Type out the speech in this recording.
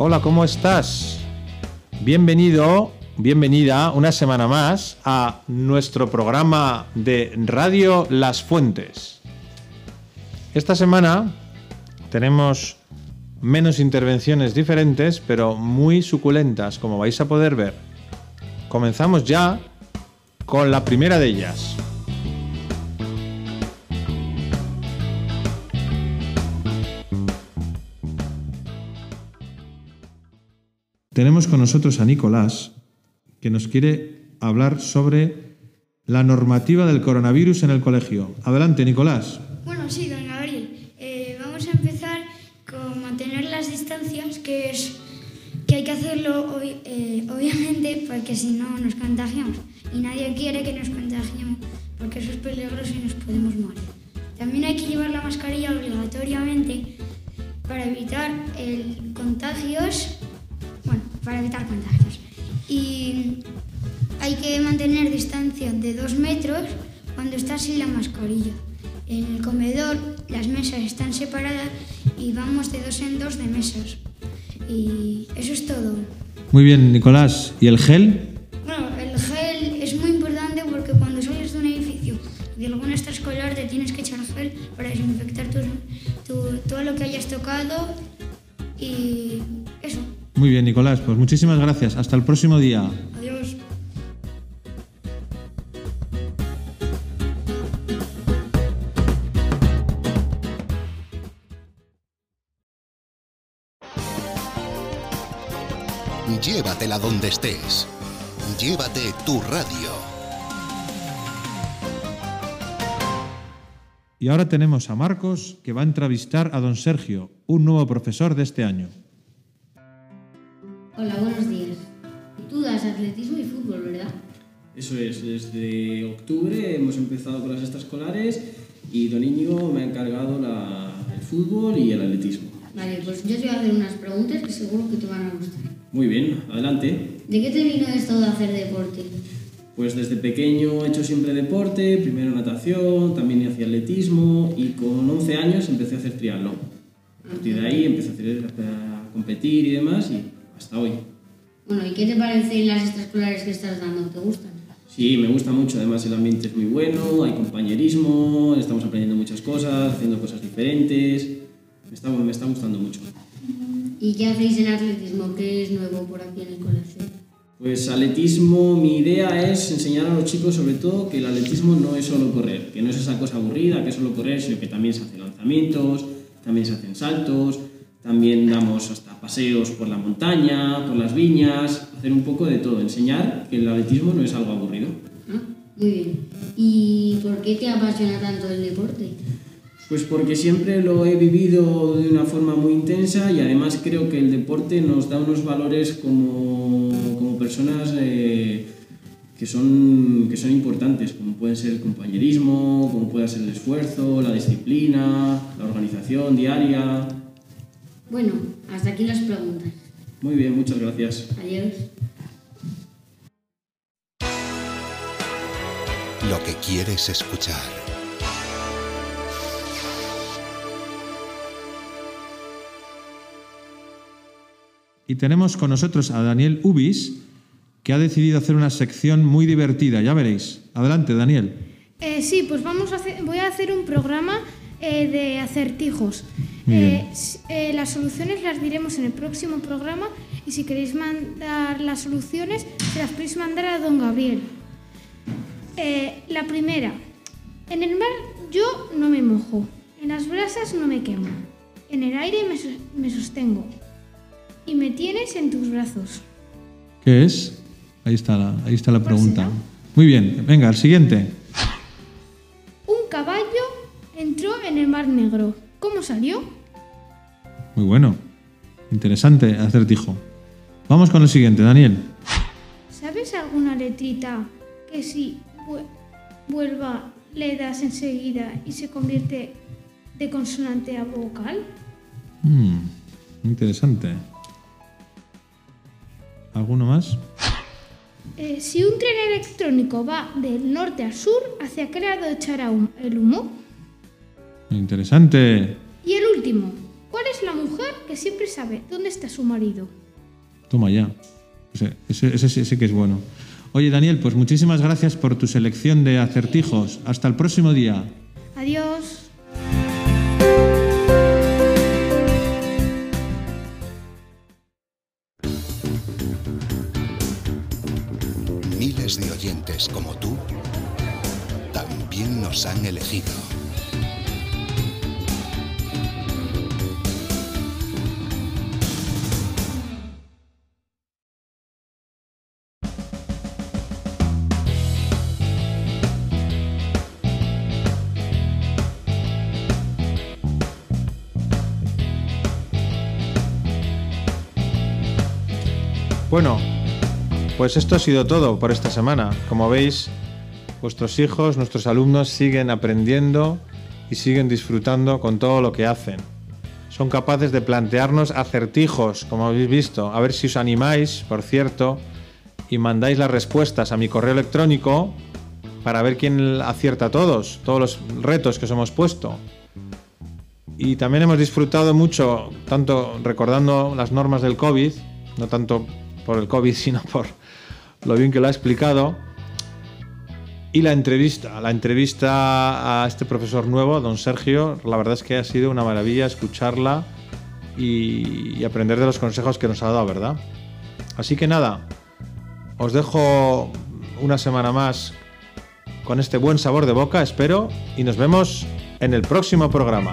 Hola, ¿cómo estás? Bienvenido, bienvenida una semana más a nuestro programa de Radio Las Fuentes. Esta semana tenemos menos intervenciones diferentes, pero muy suculentas, como vais a poder ver. Comenzamos ya con la primera de ellas. Tenemos con nosotros a Nicolás, que nos quiere hablar sobre la normativa del coronavirus en el colegio. Adelante, Nicolás. Bueno, sí, don Gabriel. Eh, vamos a empezar con mantener las distancias, que es que hay que hacerlo eh, obviamente porque si no nos contagiamos. Y nadie quiere que nos contagiemos porque eso es peligroso y nos podemos morir. También hay que llevar la mascarilla obligatoriamente para evitar el contagios, para evitar contagios. Y hay que mantener distancia de dos metros cuando estás sin la mascarilla. En el comedor las mesas están separadas y vamos de dos en dos de mesas. Y eso es todo. Muy bien, Nicolás. ¿Y el gel? Bueno, el gel es muy importante porque cuando sales de un edificio y de alguna extraescolar te tienes que echar gel para desinfectar tus- tu- todo lo que hayas tocado y. Muy bien, Nicolás. Pues muchísimas gracias. Hasta el próximo día. Adiós. Llévatela donde estés. Llévate tu radio. Y ahora tenemos a Marcos, que va a entrevistar a don Sergio, un nuevo profesor de este año. Hola, buenos días. Tú das atletismo y fútbol, ¿verdad? Eso es, desde octubre hemos empezado con las extraescolares y Don Íñigo me ha encargado la- el fútbol y el atletismo. Vale, pues yo te voy a hacer unas preguntas que seguro que te van a gustar. Muy bien, adelante. ¿De qué te vino esto de hacer deporte? Pues desde pequeño he hecho siempre deporte, primero natación, también hacía atletismo y con 11 años empecé a hacer triatlón. A partir de ahí empecé a, hacer, a competir y demás y hasta hoy. Bueno, ¿y qué te parecen las extraescolares que estás dando? ¿Te gustan? Sí, me gusta mucho, además el ambiente es muy bueno, hay compañerismo, estamos aprendiendo muchas cosas, haciendo cosas diferentes. Me está, me está gustando mucho. ¿Y qué hacéis en atletismo? ¿Qué es nuevo por aquí en el colegio? Pues atletismo, mi idea es enseñar a los chicos sobre todo que el atletismo no es solo correr, que no es esa cosa aburrida, que es solo correr, sino que también se hacen lanzamientos, también se hacen saltos, también damos hasta paseos por la montaña, por las viñas, hacer un poco de todo, enseñar que el atletismo no es algo aburrido. Ah, Muy bien. ¿Y por qué te apasiona tanto el deporte? Pues porque siempre lo he vivido de una forma muy intensa y además creo que el deporte nos da unos valores como, como personas eh, que, son, que son importantes, como pueden ser el compañerismo, como puede ser el esfuerzo, la disciplina, la organización diaria. Bueno, hasta aquí las preguntas. Muy bien, muchas gracias. Adiós. Lo que quieres escuchar. Y tenemos con nosotros a Daniel Ubis, que ha decidido hacer una sección muy divertida. Ya veréis. Adelante, Daniel. Eh, sí, pues vamos a hacer, voy a hacer un programa eh, de acertijos. Eh, eh, las soluciones las diremos en el próximo programa y si queréis mandar las soluciones, se las podéis mandar a don Gabriel. Eh, la primera. En el mar yo no me mojo. En las brasas no me quemo. En el aire me, sos- me sostengo. Y me tienes en tus brazos. ¿Qué es? Ahí está la, ahí está la ¿Cuál pregunta. será? Muy bien, venga, el siguiente. Un caballo entró en el mar negro. ¿Cómo salió? Muy bueno. Interesante acertijo. Vamos con el siguiente, Daniel. ¿Sabes alguna letrita que si vu- vuelva le das enseguida y se convierte de consonante a vocal? Mm, interesante. ¿Alguno más? Eh, si un tren electrónico va del norte al sur, ¿hacia qué lado echará el humo? Interesante. Y el último, ¿Cuál es la mujer que siempre sabe dónde está su marido? Toma ya. Ese, ese- ese sí- sí que es bueno. Oye, Daniel, pues muchísimas gracias por tu selección de acertijos. Hasta el próximo día. Adiós. Miles de oyentes como tú también nos han elegido. Bueno, pues esto ha sido todo por esta semana. Como veis, vuestros hijos, nuestros alumnos siguen aprendiendo y siguen disfrutando con todo lo que hacen. Son capaces de plantearnos acertijos, como habéis visto. A ver si os animáis, por cierto, y mandáis las respuestas a mi correo electrónico para ver quién acierta todos, todos los retos que os hemos puesto. Y también hemos disfrutado mucho, tanto recordando las normas del COVID, no tanto por el COVID, sino por lo bien que lo ha explicado. Y la entrevista, la entrevista a este profesor nuevo, don Sergio, la verdad es que ha sido una maravilla escucharla y, aprender de los consejos que nos ha dado, ¿verdad? Así que nada, os dejo una semana más con este buen sabor de boca, espero, y nos vemos en el próximo programa.